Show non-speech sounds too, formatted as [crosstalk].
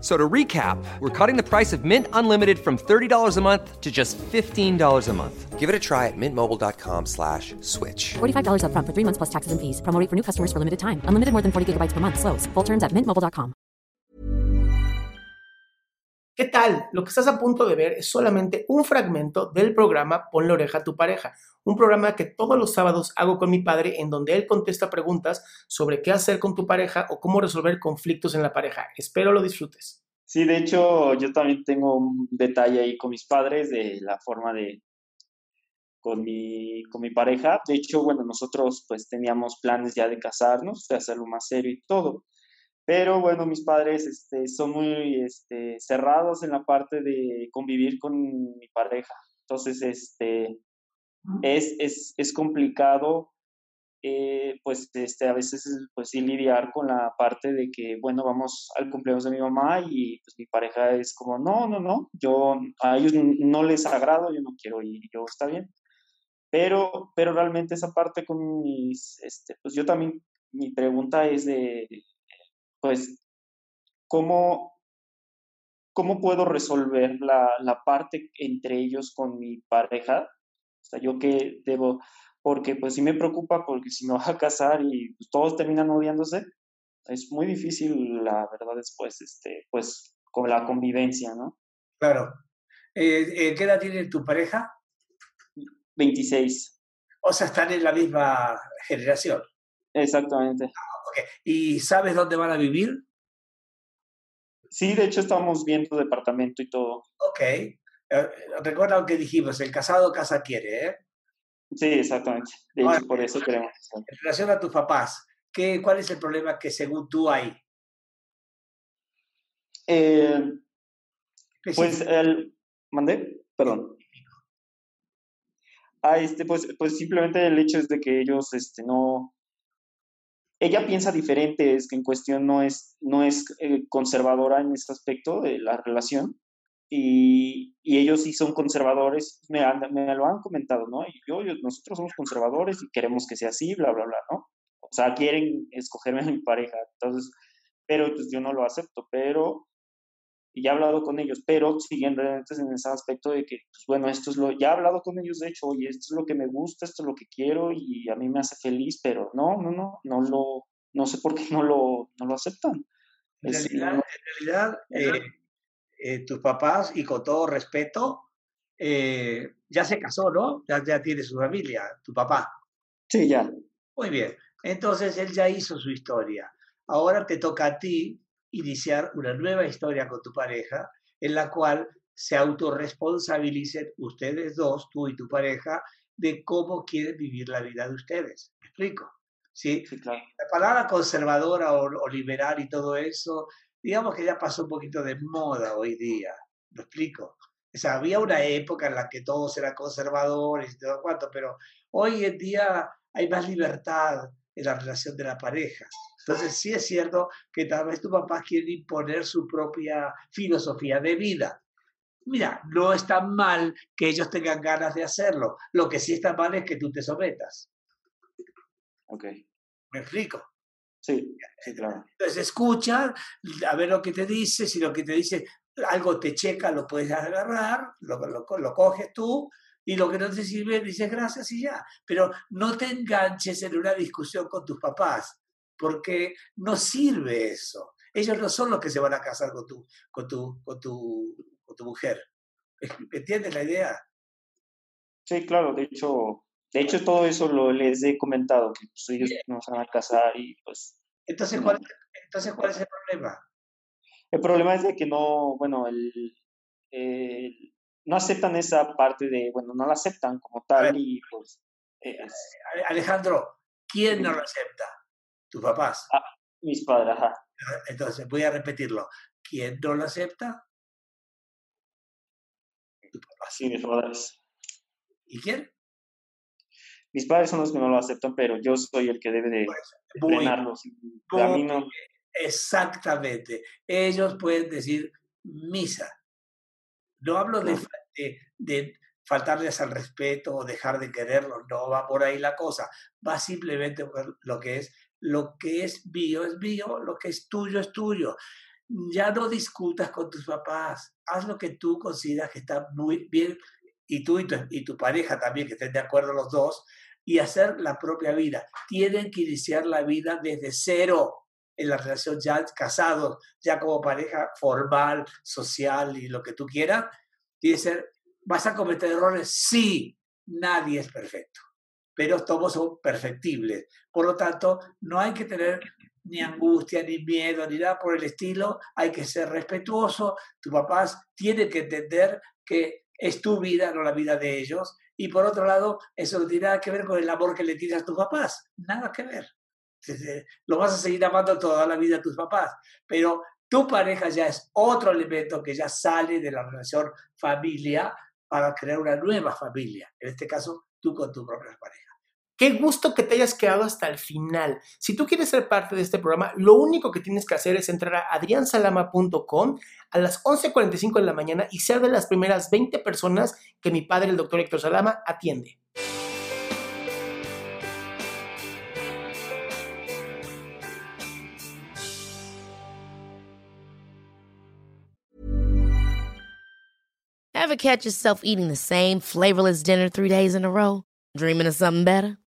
F- So to recap, we're cutting the price of Mint Unlimited from $30 a month to just $15 a month. Give it a try at mintmobile.com slash switch. $45 upfront for three months plus taxes and fees. Promo for new customers for limited time. Unlimited more than 40 gigabytes per month. Slows. Full terms at mintmobile.com. ¿Qué tal? Lo que estás a punto de ver es solamente un fragmento del programa Ponle oreja a tu pareja, un programa que todos los sábados hago con mi padre en donde él contesta preguntas sobre qué hacer con tu pareja o cómo resolver conflictos en la pareja. Espero lo disfrutes. Sí, de hecho, yo también tengo un detalle ahí con mis padres de la forma de con mi, con mi pareja. De hecho, bueno, nosotros pues teníamos planes ya de casarnos, de hacerlo más serio y todo. Pero bueno, mis padres este, son muy este, cerrados en la parte de convivir con mi pareja. Entonces, este, es, es, es complicado, eh, pues este, a veces, pues sí, lidiar con la parte de que, bueno, vamos al cumpleaños de mi mamá y pues mi pareja es como, no, no, no, yo a ellos no les agrado, yo no quiero ir, yo está bien. Pero, pero realmente esa parte con mis, este, pues yo también, mi pregunta es de, pues, ¿cómo, cómo puedo resolver la, la parte entre ellos con mi pareja? O sea, yo qué debo, porque pues sí me preocupa porque si me va a casar y pues, todos terminan odiándose, es muy difícil, la verdad, después, este, pues, con la convivencia, ¿no? Claro. Eh, eh, ¿Qué edad tiene tu pareja? 26, O sea, están en la misma generación. exactamente. Ok. ¿Y sabes dónde van a vivir? Sí, de hecho estamos viendo departamento y todo. Ok. Eh, recuerda lo que dijimos, el casado casa quiere, ¿eh? Sí, exactamente. De Ahora, hecho, por eso queremos. En relación a tus papás, ¿qué, ¿cuál es el problema que según tú hay? Eh, pues el mandé, perdón. Ah, este, pues, pues simplemente el hecho es de que ellos, este, no, ella piensa diferente, es que en cuestión no es, no es eh, conservadora en ese aspecto de la relación. Y, y ellos sí son conservadores, me, han- me lo han comentado, ¿no? Y yo, yo- nosotros somos conservadores y queremos que sea así, bla, bla, bla, ¿no? O sea, quieren escogerme a mi pareja, entonces, pero pues yo no lo acepto, pero y ya he hablado con ellos, pero siguen renuentes en ese aspecto de que, pues, bueno, esto es lo, ya he hablado con ellos, de hecho, oye, esto es lo que me gusta, esto es lo que quiero y a mí me hace feliz, pero no, no, no, no lo, no sé por qué no lo, no lo aceptan. En Es- realidad, no- en realidad, eh, eh, tus papás, y con todo respeto, eh, ya se casó, ¿no? Ya, ya tiene su familia, tu papá. sí, ya, Muy bien. Entonces él ya hizo su historia. Ahora te toca a ti iniciar una nueva historia con tu pareja en la cual se autorresponsabilicen ustedes dos, tú y tu pareja, de cómo quieren vivir la vida de ustedes. ¿Me explico? ¿Sí? sí, claro. La palabra conservadora o, o liberal y todo eso, digamos que ya pasó un poquito de moda hoy día. ¿Me explico? O sea, había una época en la que todos eran conservadores y todo cuanto, pero hoy en día hay más libertad en la relación de la pareja. Entonces sí es cierto que tal vez tu papá quiere imponer su propia filosofía de vida. Mira, no está mal que ellos tengan ganas de hacerlo. Lo que sí está mal es que tú te sometas. Ok, ¿Me explico? Sí, sí, claro. Entonces escucha, a ver lo que te dice, si lo que te dice algo te checa, lo puedes agarrar, lo, lo, lo coges tú, y lo que no te sirve, dices gracias y ya. Pero no te enganches en una discusión con tus papás, porque no sirve eso. Ellos no son los que se van a casar con tu, con tu, con tu, con tu mujer. [laughs] ¿Entiendes la idea? Sí, claro, de hecho, de hecho todo eso lo les he comentado, que pues, ellos no se van a casar y pues... Entonces, ¿cuál, entonces, ¿cuál es el problema? El problema es de que no, bueno, el, el no aceptan esa parte de, bueno, no la aceptan como tal y pues... Alejandro, ¿quién no lo acepta? ¿Tus papás? Ah, mis padres, ajá. Entonces, voy a repetirlo. ¿Quién no lo acepta? Tus papás. Sí, mis padres. ¿Y quién? Mis padres son los que no lo aceptan, pero yo soy el que debe de, frenarlos. Exactamente. Ellos pueden decir misa. No hablo de, de, faltarles al respeto o dejar de quererlos, no va por ahí la cosa. Va simplemente por lo que es, lo que es mío es mío, lo que es tuyo es tuyo. Ya no discutas con tus papás, haz lo que tú consideras que está muy bien y tú y tu, y tu pareja también, que estén de acuerdo los dos, y hacer la propia vida. Tienen que iniciar la vida desde cero en la relación ya casados, ya como pareja formal, social y lo que tú quieras. Que ser, ¿vas a cometer errores? Sí, nadie es perfecto, pero todos son perfectibles. Por lo tanto, no hay que tener ni angustia, ni miedo, ni nada por el estilo. Hay que ser respetuoso. Tus papás tienen que entender que es tu vida, no la vida de ellos. Y por otro lado, eso no tiene nada que ver con el amor que le tienes a tus papás. Nada que ver. Lo vas a seguir amando toda la vida a tus papás. Pero tu pareja ya es otro elemento que ya sale de la relación familia para crear una nueva familia. En este caso, tú con tu propia pareja. Qué gusto que te hayas quedado hasta el final. Si tú quieres ser parte de este programa, lo único que tienes que hacer es entrar a adriansalama.com a las 11.45 de la mañana y ser de las primeras 20 personas que mi padre, el doctor Héctor Salama, atiende. Ever catch yourself eating the same flavorless dinner three days in a row? Dreaming of something better?